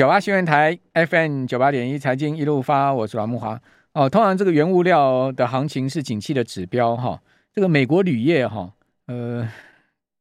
九八新闻台 FM 九八点一财经一路发，我是阮慕华。哦，通常这个原物料的行情是景气的指标哈。这个美国铝业哈，呃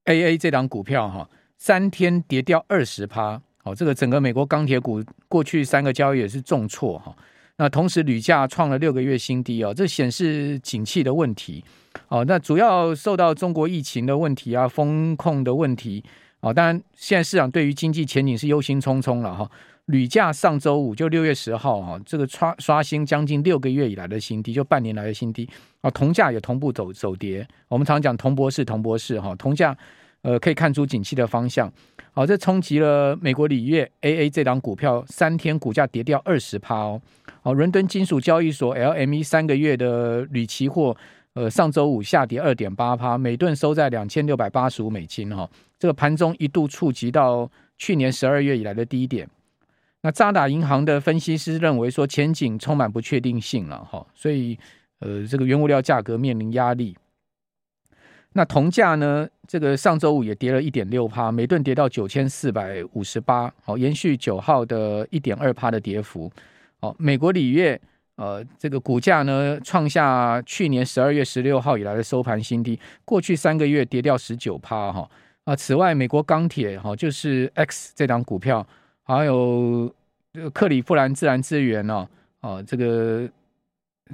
，AA 这档股票哈，三天跌掉二十趴。哦，这个整个美国钢铁股过去三个交易也是重挫哈。那同时铝价创了六个月新低哦，这显示景气的问题。哦，那主要受到中国疫情的问题啊，风控的问题。哦，当然现在市场对于经济前景是忧心忡忡了哈。铝价上周五就六月十号哈，这个刷刷新将近六个月以来的新低，就半年来的新低。啊，铜价也同步走走跌。我们常讲铜博士，铜博士哈，铜价呃可以看出景气的方向。好，这冲击了美国铝业 AA 这档股票，三天股价跌掉二十趴哦。好，伦敦金属交易所 LME 三个月的铝期货，呃，上周五下跌二点八趴，每吨收在两千六百八十五美金哈。这个盘中一度触及到去年十二月以来的低点。那渣打银行的分析师认为说，前景充满不确定性了哈，所以呃，这个原物料价格面临压力。那铜价呢？这个上周五也跌了一点六趴，每吨跌到九千四百五十八，好，延续九号的一点二趴的跌幅。好，美国里约呃，这个股价呢创下去年十二月十六号以来的收盘新低，过去三个月跌掉十九趴哈。啊，此外，美国钢铁哈，就是 X 这档股票，还有克里夫兰自然资源哦，哦，这个。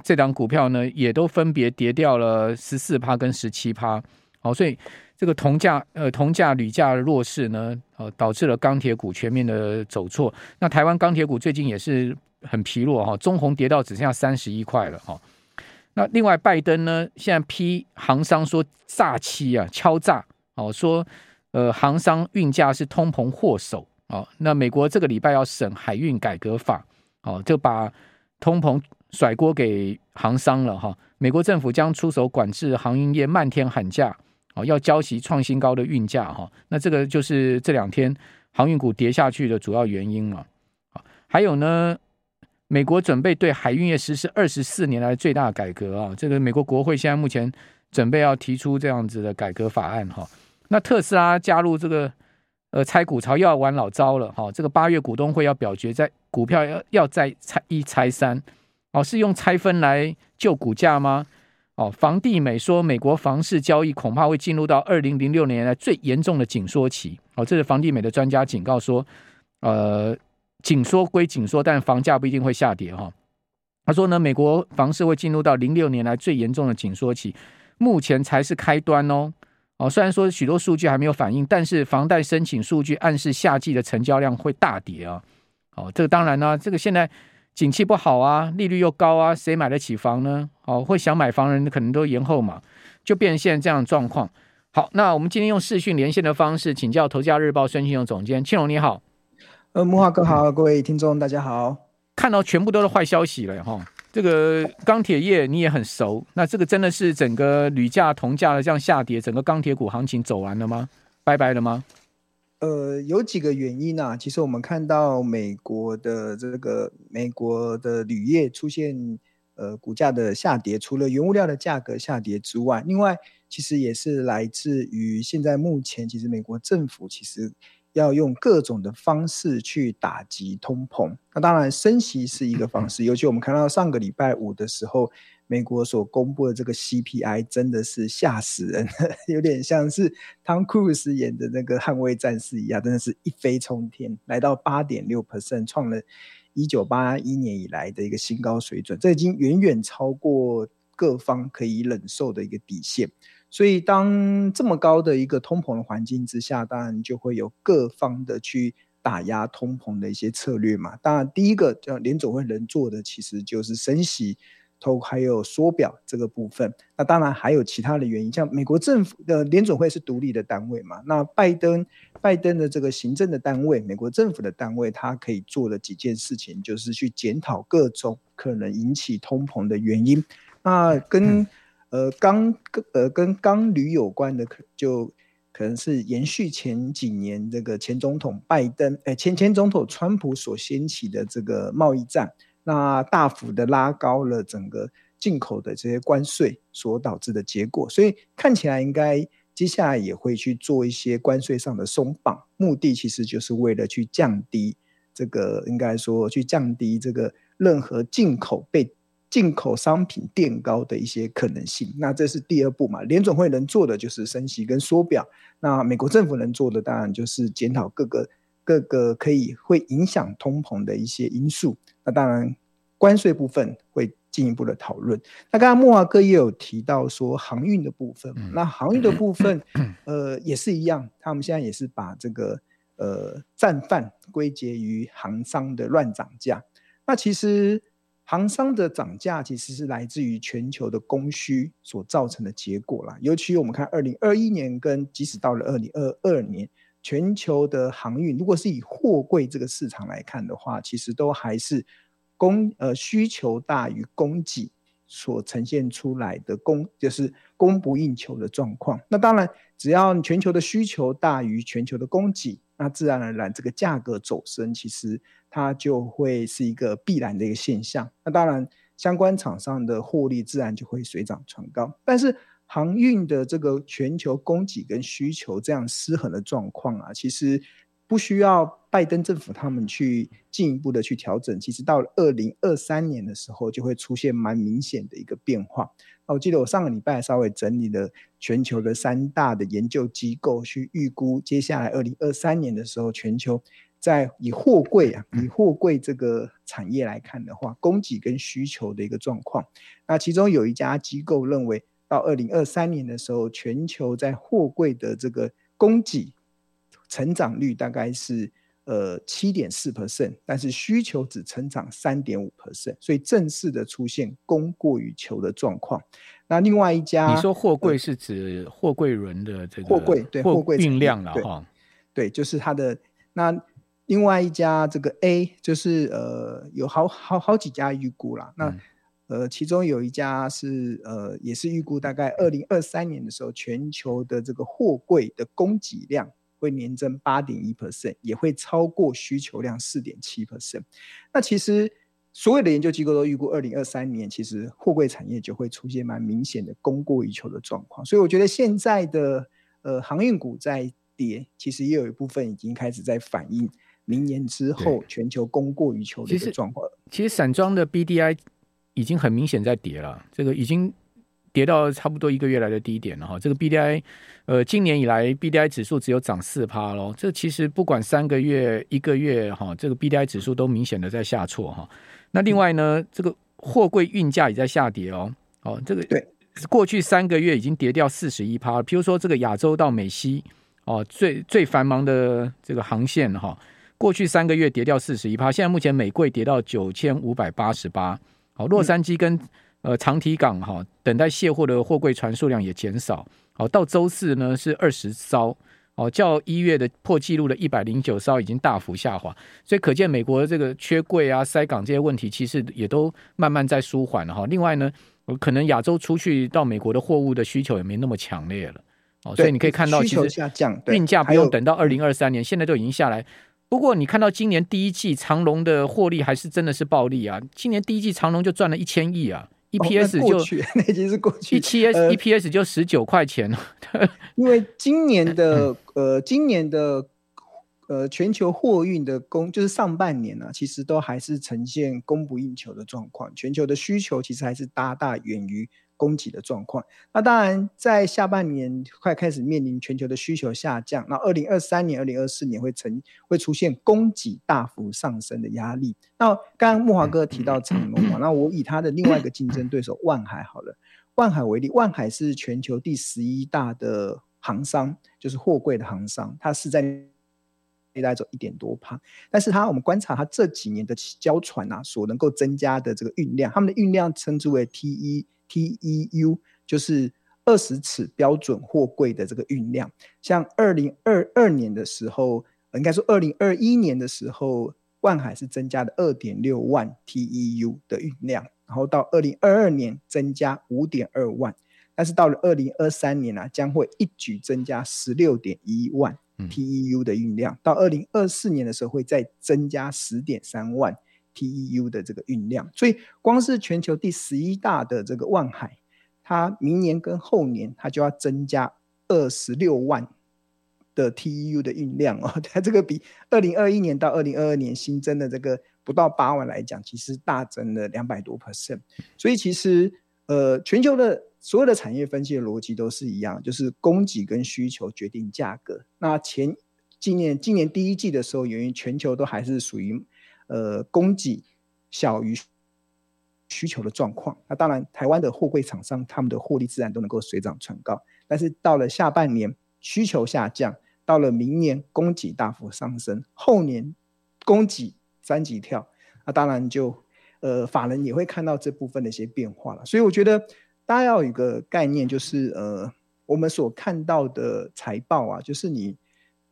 这档股票呢，也都分别跌掉了十四趴跟十七趴，好，所以这个铜价呃铜价铝价的弱势呢，呃，导致了钢铁股全面的走错。那台湾钢铁股最近也是很疲弱哈，中鸿跌到只剩下三十一块了哈。那另外拜登呢，现在批航商说诈欺啊，敲诈哦，说呃航商运价是通膨祸首哦。那美国这个礼拜要审海运改革法，哦，就把通膨。甩锅给航商了哈，美国政府将出手管制航运业漫天喊价，哦，要交齐创新高的运价哈，那这个就是这两天航运股跌下去的主要原因了。还有呢，美国准备对海运业实施二十四年来最大改革啊，这个美国国会现在目前准备要提出这样子的改革法案哈。那特斯拉加入这个呃拆股潮又要玩老招了哈，这个八月股东会要表决，在股票要要再拆一拆三。哦，是用拆分来救股价吗？哦，房地美说，美国房市交易恐怕会进入到二零零六年来最严重的紧缩期。哦，这是房地美的专家警告说，呃，紧缩归紧缩，但房价不一定会下跌哈、哦。他说呢，美国房市会进入到零六年来最严重的紧缩期，目前才是开端哦。哦，虽然说许多数据还没有反应，但是房贷申请数据暗示夏季的成交量会大跌啊。哦，这个当然呢、这个现在。景气不好啊，利率又高啊，谁买得起房呢？哦，会想买房人可能都延后嘛，就变成现在这样的状况。好，那我们今天用视讯连线的方式请教《头家日报》孙庆荣总监，庆荣你好。呃，木华哥好，各位听众大家好。看到全部都是坏消息了哈，这个钢铁业你也很熟，那这个真的是整个铝价、铜价的这样下跌，整个钢铁股行情走完了吗？拜拜了吗？呃，有几个原因啊。其实我们看到美国的这个美国的铝业出现呃股价的下跌，除了原物料的价格下跌之外，另外其实也是来自于现在目前其实美国政府其实要用各种的方式去打击通膨。那当然升息是一个方式，尤其我们看到上个礼拜五的时候。美国所公布的这个 CPI 真的是吓死人，有点像是汤姆·克鲁斯演的那个捍卫战士一样，真的是一飞冲天，来到八点六 percent，创了一九八一年以来的一个新高水准，这已经远远超过各方可以忍受的一个底线。所以，当这么高的一个通膨的环境之下，当然就会有各方的去打压通膨的一些策略嘛。当然，第一个叫联总会能做的，其实就是升息。还有缩表这个部分，那当然还有其他的原因，像美国政府的联总会是独立的单位嘛，那拜登拜登的这个行政的单位，美国政府的单位，他可以做的几件事情，就是去检讨各种可能引起通膨的原因。那跟、呃钢跟呃跟钢铝有关的，可就可能是延续前几年这个前总统拜登，哎前前总统川普所掀起的这个贸易战。那大幅的拉高了整个进口的这些关税所导致的结果，所以看起来应该接下来也会去做一些关税上的松绑，目的其实就是为了去降低这个应该说去降低这个任何进口被进口商品垫高的一些可能性。那这是第二步嘛，联总会能做的就是升息跟缩表。那美国政府能做的当然就是检讨各个各个可以会影响通膨的一些因素。那当然关税部分会进一步的讨论。那刚刚莫华哥也有提到说航运的部分，那航运的部分呃也是一样，他们现在也是把这个。呃，战犯归结于航商的乱涨价。那其实航商的涨价其实是来自于全球的供需所造成的结果啦。尤其我们看二零二一年跟即使到了二零二二年，全球的航运如果是以货柜这个市场来看的话，其实都还是供呃需求大于供给所呈现出来的供就是供不应求的状况。那当然，只要全球的需求大于全球的供给。那自然而然，这个价格走升，其实它就会是一个必然的一个现象。那当然，相关厂商的获利自然就会水涨船高。但是，航运的这个全球供给跟需求这样失衡的状况啊，其实。不需要拜登政府他们去进一步的去调整，其实到了二零二三年的时候，就会出现蛮明显的一个变化。我记得我上个礼拜稍微整理了全球的三大的研究机构去预估，接下来二零二三年的时候，全球在以货柜啊，以货柜这个产业来看的话，供给跟需求的一个状况。那其中有一家机构认为，到二零二三年的时候，全球在货柜的这个供给。成长率大概是呃七点四 percent，但是需求只成长三点五 percent，所以正式的出现供过于求的状况。那另外一家，你说货柜是指货柜轮的这个货柜对货柜运量了哈？对，就是它的。那另外一家这个 A 就是呃有好好好几家预估啦。那、嗯、呃其中有一家是呃也是预估大概二零二三年的时候，全球的这个货柜的供给量。会年增八点一 percent，也会超过需求量四点七 percent。那其实所有的研究机构都预估，二零二三年其实货柜产业就会出现蛮明显的供过于求的状况。所以我觉得现在的呃航运股在跌，其实也有一部分已经开始在反映明年之后全球供过于求的一个状况。其实散装的 BDI 已经很明显在跌了，这个已经。跌到差不多一个月来的低点了哈，这个 B D I，呃，今年以来 B D I 指数只有涨四趴喽。这其实不管三个月、一个月哈，这个 B D I 指数都明显的在下挫哈。那另外呢，这个货柜运价也在下跌哦。哦，这个对，过去三个月已经跌掉四十一趴。譬如说这个亚洲到美西哦，最最繁忙的这个航线哈，过去三个月跌掉四十一趴。现在目前美柜跌到九千五百八十八。好，洛杉矶跟呃，长堤港哈，等待卸货的货柜船数量也减少。好，到周四呢是二十艘，哦，较一月的破纪录的一百零九艘已经大幅下滑。所以可见美国的这个缺柜啊、塞港这些问题，其实也都慢慢在舒缓了哈。另外呢，可能亚洲出去到美国的货物的需求也没那么强烈了。哦，所以你可以看到，其实运价不用等到二零二三年，现在都已经下来。不过你看到今年第一季长隆的获利还是真的是暴利啊！今年第一季长隆就赚了一千亿啊！EPS 就、哦、那，那已经是过去，EPS、呃、EPS 就十九块钱了。因为今年的呃，今年的呃，全球货运的供就是上半年呢、啊，其实都还是呈现供不应求的状况，全球的需求其实还是大大远于。供给的状况，那当然在下半年快开始面临全球的需求下降，那二零二三年、二零二四年会成会出现供给大幅上升的压力。那刚刚木华哥提到长隆嘛，那我以他的另外一个竞争对手 万海好了，万海为例，万海是全球第十一大的行商，就是货柜的行商，它是在带走一点多趴，但是它我们观察它这几年的交船啊，所能够增加的这个运量，他们的运量称之为 TE。TEU 就是二十尺标准货柜的这个运量，像二零二二年的时候，应该说二零二一年的时候，万海是增加了二点六万 TEU 的运量，然后到二零二二年增加五点二万，但是到了二零二三年啊，将会一举增加十六点一万 TEU 的运量，嗯、到二零二四年的时候会再增加十点三万。TEU 的这个运量，所以光是全球第十一大的这个万海，它明年跟后年它就要增加二十六万的 TEU 的运量哦，它这个比二零二一年到二零二二年新增的这个不到八万来讲，其实大增了两百多 percent。所以其实呃，全球的所有的产业分析的逻辑都是一样，就是供给跟需求决定价格。那前今年今年第一季的时候，由于全球都还是属于呃供给小于需求的状况，那当然台湾的货柜厂商他们的获利自然都能够水涨船高。但是到了下半年，需求下降。到了明年，供给大幅上升，后年供给三级跳，那当然就呃，法人也会看到这部分的一些变化了。所以我觉得大家要有一个概念，就是呃，我们所看到的财报啊，就是你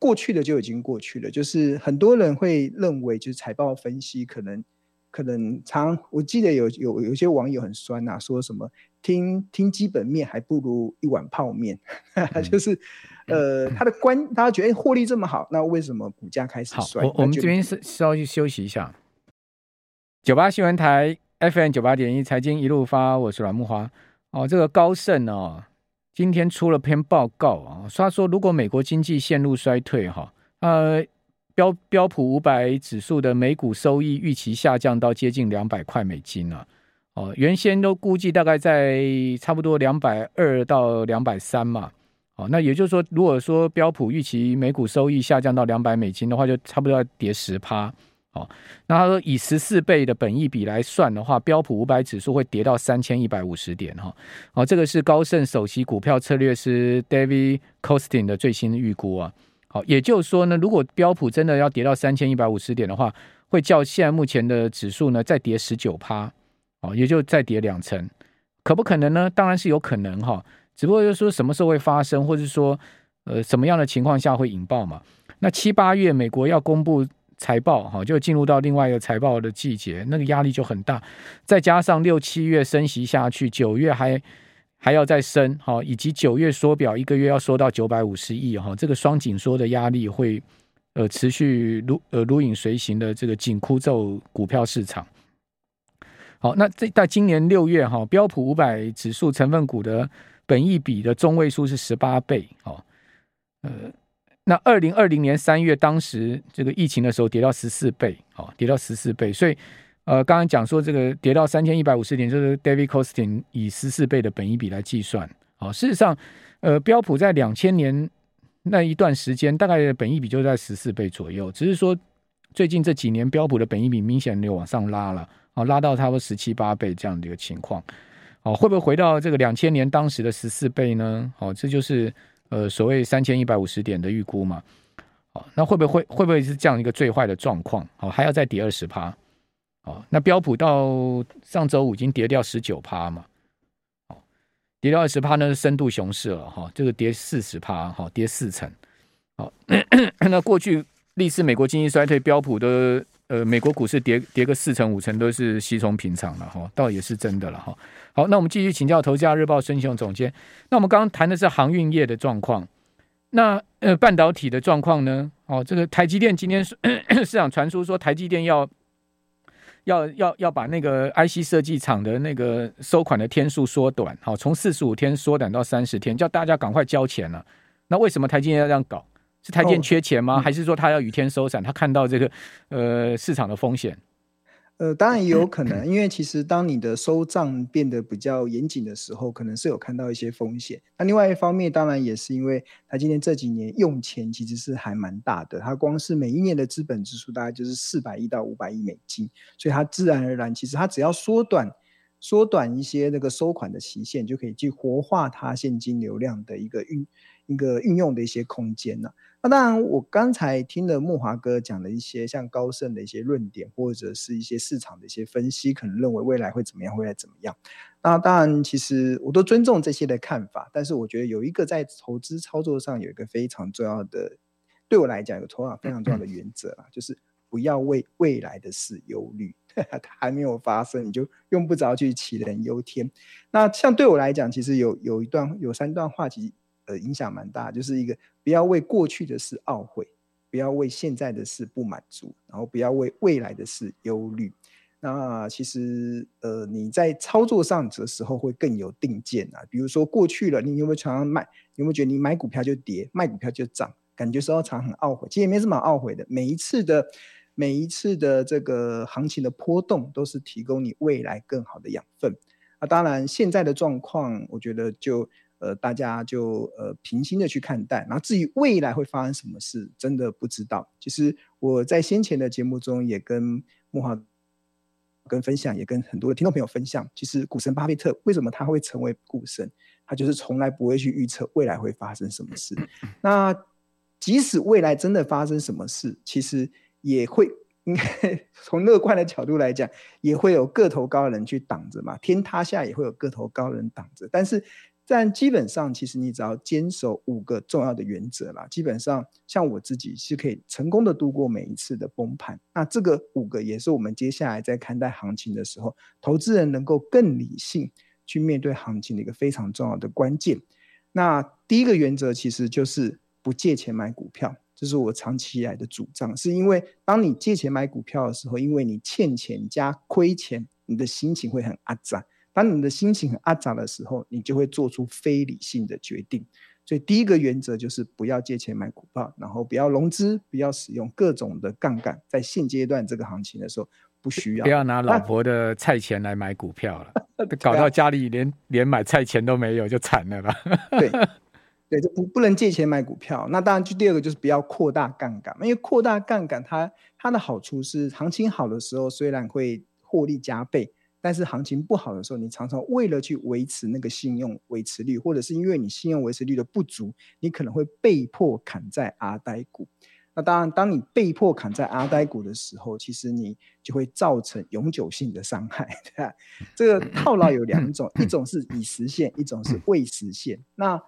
过去的就已经过去了。就是很多人会认为，就是财报分析可能可能常，我记得有有有些网友很酸呐、啊，说什么听听基本面还不如一碗泡面，就是。呃，他的观，大家觉得获利这么好，那为什么股价开始衰？好，我我们这边是稍微休息一下。九八新闻台 FM 九八点一财经一路发，我是阮木花。哦，这个高盛哦，今天出了篇报告啊，他说如果美国经济陷入衰退哈，呃，标标普五百指数的每股收益预期下降到接近两百块美金了。哦，原先都估计大概在差不多两百二到两百三嘛。哦，那也就是说，如果说标普预期每股收益下降到两百美金的话，就差不多要跌十趴。哦，那他说以十四倍的本益比来算的话，标普五百指数会跌到三千一百五十点。哈，哦，这个是高盛首席股票策略师 David Costin 的最新预估啊。好，也就是说呢，如果标普真的要跌到三千一百五十点的话，会较现在目前的指数呢再跌十九趴。哦，也就再跌两成，可不可能呢？当然是有可能哈。只不过就是说什么时候会发生，或者说，呃，什么样的情况下会引爆嘛？那七八月美国要公布财报，哈，就进入到另外一个财报的季节，那个压力就很大。再加上六七月升息下去，九月还还要再升，哈，以及九月缩表一个月要缩到九百五十亿，哈，这个双紧缩的压力会呃持续如呃如影随形的这个紧箍咒股票市场。好，那这在今年六月哈，标普五百指数成分股的。本益比的中位数是十八倍哦，呃，那二零二零年三月当时这个疫情的时候跌到十四倍哦，跌到十四倍，所以呃，刚刚讲说这个跌到三千一百五十点，就是 David Costin 以十四倍的本益比来计算哦。事实上，呃，标普在两千年那一段时间大概本益比就在十四倍左右，只是说最近这几年标普的本益比明显的往上拉了，哦，拉到差不多十七八倍这样的一个情况。哦，会不会回到这个两千年当时的十四倍呢？哦，这就是呃所谓三千一百五十点的预估嘛。哦，那会不会会不会是这样一个最坏的状况？哦，还要再跌二十趴。哦，那标普到上周五已经跌掉十九趴嘛。哦，跌掉二十趴呢深度熊市了哈。这个跌四十趴，哈，跌四成。好，那过去历次美国经济衰退，标普的。呃，美国股市跌跌个四成五成都是稀松平常了哈，倒也是真的了哈。好，那我们继续请教《投资家日报》孙庆雄总监。那我们刚刚谈的是航运业的状况，那呃半导体的状况呢？哦，这个台积电今天是 市场传出说台积电要要要要把那个 IC 设计厂的那个收款的天数缩短，好，从四十五天缩短到三十天，叫大家赶快交钱了。那为什么台积电要这样搞？是台积电缺钱吗？哦嗯、还是说他要雨天收伞？他看到这个呃市场的风险？呃，当然也有可 能，因为其实当你的收账变得比较严谨的时候，可能是有看到一些风险。那另外一方面，当然也是因为他今年这几年用钱其实是还蛮大的，他光是每一年的资本支出大概就是四百亿到五百亿美金，所以他自然而然，其实他只要缩短缩短一些那个收款的期限，就可以去活化它现金流量的一个运一个运用的一些空间呢。那当然，我刚才听了木华哥讲的一些像高盛的一些论点，或者是一些市场的一些分析，可能认为未来会怎么样，会怎么样。那当然，其实我都尊重这些的看法，但是我觉得有一个在投资操作上有一个非常重要的，对我来讲有头脑非常重要的原则啦，就是不要为未来的事忧虑，它还没有发生，你就用不着去杞人忧天。那像对我来讲，其实有有一段有三段话，其实。呃，影响蛮大，就是一个不要为过去的事懊悔，不要为现在的事不满足，然后不要为未来的事忧虑。那其实呃，你在操作上的时候会更有定见啊。比如说过去了，你有没有常常卖？有没有觉得你买股票就跌，卖股票就涨？感觉收藏很懊悔，其实也没什么懊悔的。每一次的每一次的这个行情的波动，都是提供你未来更好的养分。那当然，现在的状况，我觉得就呃大家就呃平心的去看待。然后至于未来会发生什么事，真的不知道。其实我在先前的节目中也跟慕驊。跟分享也跟很多的听众朋友分享，其实股神巴菲特为什么他会成为股神？他就是从来不会去预测未来会发生什么事。那即使未来真的发生什么事，其实也会应该从乐观的角度来讲，也会有个头高的人去挡着嘛。天塌下也会有个头高的人挡着，但是。但基本上，其实你只要坚守五个重要的原则啦，基本上像我自己是可以成功的度过每一次的崩盘。那这个五个也是我们接下来在看待行情的时候，投资人能够更理性去面对行情的一个非常重要的关键。那第一个原则其实就是不借钱买股票，这是我长期以来的主张。是因为当你借钱买股票的时候，因为你欠钱加亏钱，你的心情会很阿杂。当你的心情很阿杂的时候，你就会做出非理性的决定。所以第一个原则就是不要借钱买股票，然后不要融资，不要使用各种的杠杆。在现阶段这个行情的时候，不需要。不要拿老婆的菜钱来买股票了，搞到家里连连买菜钱都没有，就惨了吧？对，对，就不不能借钱买股票。那当然，就第二个就是不要扩大杠杆，因为扩大杠杆它它的好处是，行情好的时候虽然会获利加倍。但是行情不好的时候，你常常为了去维持那个信用维持率，或者是因为你信用维持率的不足，你可能会被迫砍在阿呆股。那当然，当你被迫砍在阿呆股的时候，其实你就会造成永久性的伤害，对吧？这个套牢有两种，一种是已实现，一种是未实现。那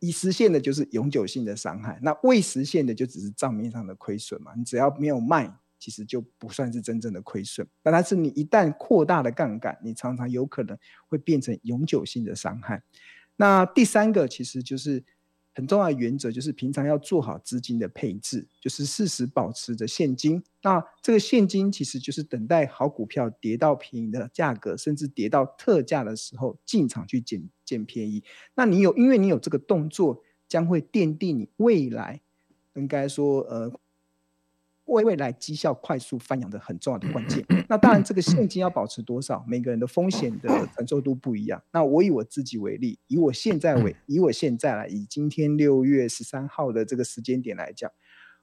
已实现的就是永久性的伤害，那未实现的就只是账面上的亏损嘛。你只要没有卖。其实就不算是真正的亏损，但是你一旦扩大了杠杆，你常常有可能会变成永久性的伤害。那第三个其实就是很重要的原则，就是平常要做好资金的配置，就是适时保持着现金。那这个现金其实就是等待好股票跌到便宜的价格，甚至跌到特价的时候进场去捡捡便宜。那你有，因为你有这个动作，将会奠定你未来应该说呃。为未来绩效快速翻扬的很重要的关键。那当然，这个现金要保持多少，每个人的风险的承受度不一样。那我以我自己为例，以我现在为，以我现在来，以今天六月十三号的这个时间点来讲，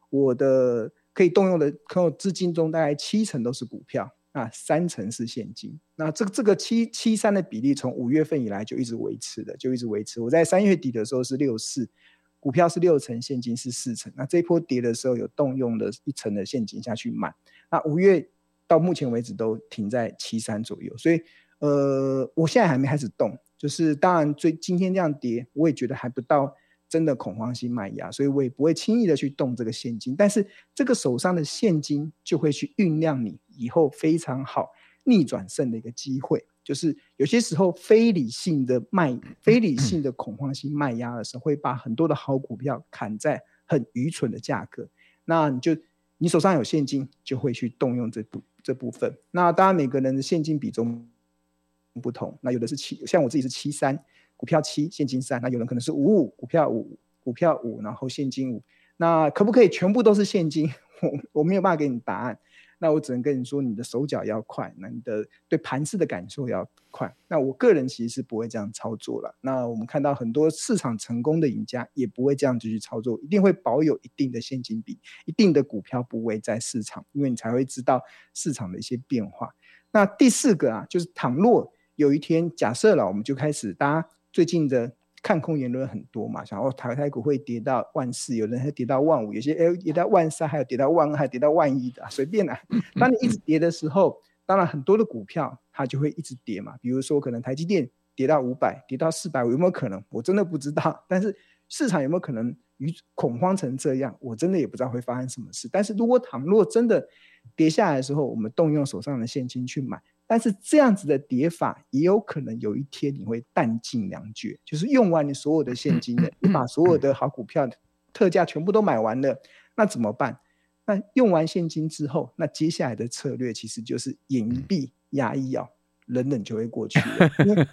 我的可以动用的可有资金中，大概七成都是股票，那三成是现金。那这个这个七七三的比例，从五月份以来就一直维持的，就一直维持。我在三月底的时候是六四。股票是六成，现金是四成。那这一波跌的时候，有动用了一成的现金下去买。那五月到目前为止都停在七三左右，所以呃，我现在还没开始动。就是当然，最今天这样跌，我也觉得还不到真的恐慌性卖压，所以我也不会轻易的去动这个现金。但是这个手上的现金就会去酝酿你以后非常好逆转胜的一个机会。就是有些时候非理性的卖、非理性的恐慌性卖压的时候，会把很多的好股票砍在很愚蠢的价格。那你就你手上有现金，就会去动用这部这部分。那当然每个人的现金比重不同，那有的是七，像我自己是七三，股票七，现金三。那有人可能是五五，股票五，股票五，然后现金五。那可不可以全部都是现金？我我没有办法给你答案。那我只能跟你说，你的手脚要快，那你的对盘势的感受要快。那我个人其实是不会这样操作了。那我们看到很多市场成功的赢家也不会这样子去操作，一定会保有一定的现金比，一定的股票部位在市场，因为你才会知道市场的一些变化。那第四个啊，就是倘若有一天假设了，我们就开始，大家最近的。看空言论很多嘛，想哦，台台股会跌到万四，有人还跌到万五，有些哎跌到万三，还有跌到万二，还跌到万一的，随便啦。当你一直跌的时候，当然很多的股票它就会一直跌嘛。比如说可能台积电跌到五百，跌到四百五，有没有可能？我真的不知道。但是市场有没有可能与恐慌成这样？我真的也不知道会发生什么事。但是如果倘若真的跌下来的时候，我们动用手上的现金去买。但是这样子的叠法，也有可能有一天你会弹尽粮绝，就是用完你所有的现金的，你把所有的好股票特价全部都买完了，那怎么办？那用完现金之后，那接下来的策略其实就是眼一闭，牙一咬，忍忍就会过去了。因为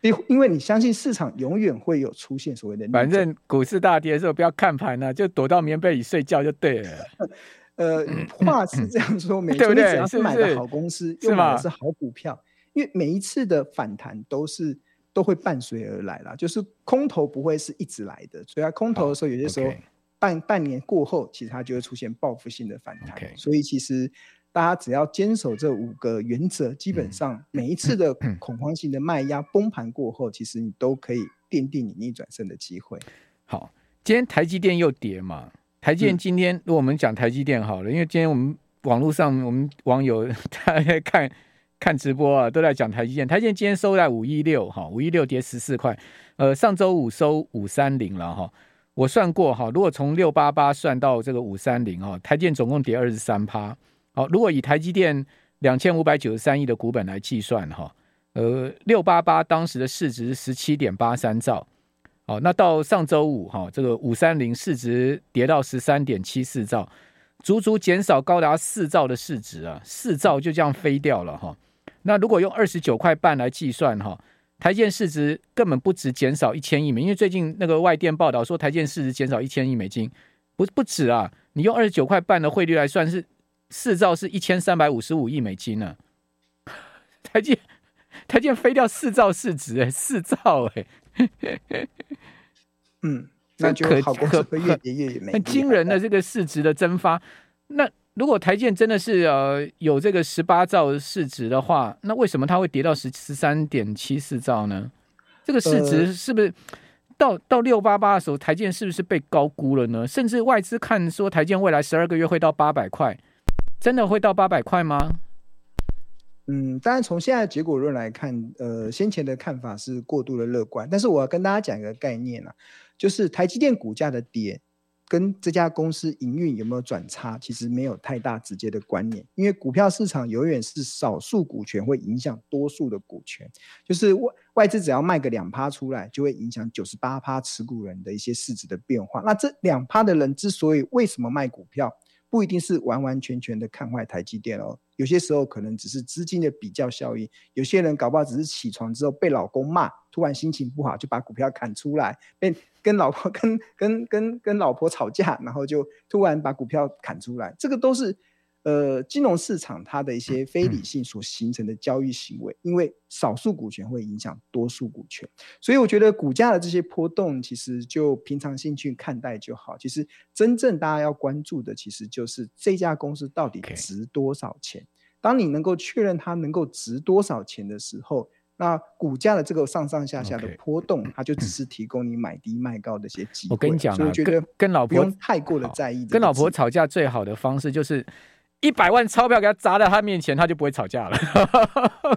因因为你相信市场永远会有出现所谓的，反正股市大跌的时候不要看盘了，就躲到棉被里睡觉就对了。呃，话是这样说，没错，你只要是买的好公司，又买的是好股票，因为每一次的反弹都是都会伴随而来啦，就是空头不会是一直来的，所以它空头的时候，有些时候半半年过后，其实它就会出现报复性的反弹，所以其实。大家只要坚守这五个原则，基本上每一次的恐慌性的卖压崩盘过后，其实你都可以奠定你逆转胜的机会。好，今天台积电又跌嘛？台积电今天，如果我们讲台积电好了，因为今天我们网络上我们网友 大家看看直播啊，都在讲台积电。台积电今天收在五一六，哈，五一六跌十四块。呃，上周五收五三零了哈。我算过哈，如果从六八八算到这个五三零啊，台积电总共跌二十三趴。好，如果以台积电两千五百九十三亿的股本来计算，哈，呃，六八八当时的市值是十七点八三兆，好，那到上周五，哈，这个五三零市值跌到十三点七四兆，足足减少高达四兆的市值啊，四兆就这样飞掉了，哈。那如果用二十九块半来计算，哈，台建市值根本不止减少一千亿美，因为最近那个外电报道说台建市值减少一千亿美金，不不止啊，你用二十九块半的汇率来算是。四兆是一千三百五十五亿美金呢，台建台建飞掉四兆市值哎，四兆哎，嗯，那就好可可越跌越美，很惊人的这个市值的蒸发。那如果台建真的是呃有这个十八兆市值的话，那为什么它会跌到十十三点七四兆呢？这个市值是不是到到六八八的时候，台建是不是被高估了呢？甚至外资看说台建未来十二个月会到八百块。真的会到八百块吗？嗯，当然从现在结果论来看，呃，先前的看法是过度的乐观。但是我要跟大家讲一个概念啊，就是台积电股价的跌跟这家公司营运有没有转差，其实没有太大直接的关联。因为股票市场永远是少数股权会影响多数的股权，就是外外资只要卖个两趴出来，就会影响九十八趴持股人的一些市值的变化。那这两趴的人之所以为什么卖股票？不一定是完完全全的看坏台积电哦，有些时候可能只是资金的比较效应。有些人搞不好只是起床之后被老公骂，突然心情不好就把股票砍出来，被跟老婆跟跟跟跟老婆吵架，然后就突然把股票砍出来，这个都是。呃，金融市场它的一些非理性所形成的交易行为，因为少数股权会影响多数股权，所以我觉得股价的这些波动，其实就平常心去看待就好。其实真正大家要关注的，其实就是这家公司到底值多少钱。当你能够确认它能够值多少钱的时候，那股价的这个上上下下的波动，它就只是提供你买低卖高的一些机会。我跟你讲啊，我觉得跟老婆不用太过的在意。跟老婆吵架最好的方式就是。一百万钞票给他砸在他面前，他就不会吵架了。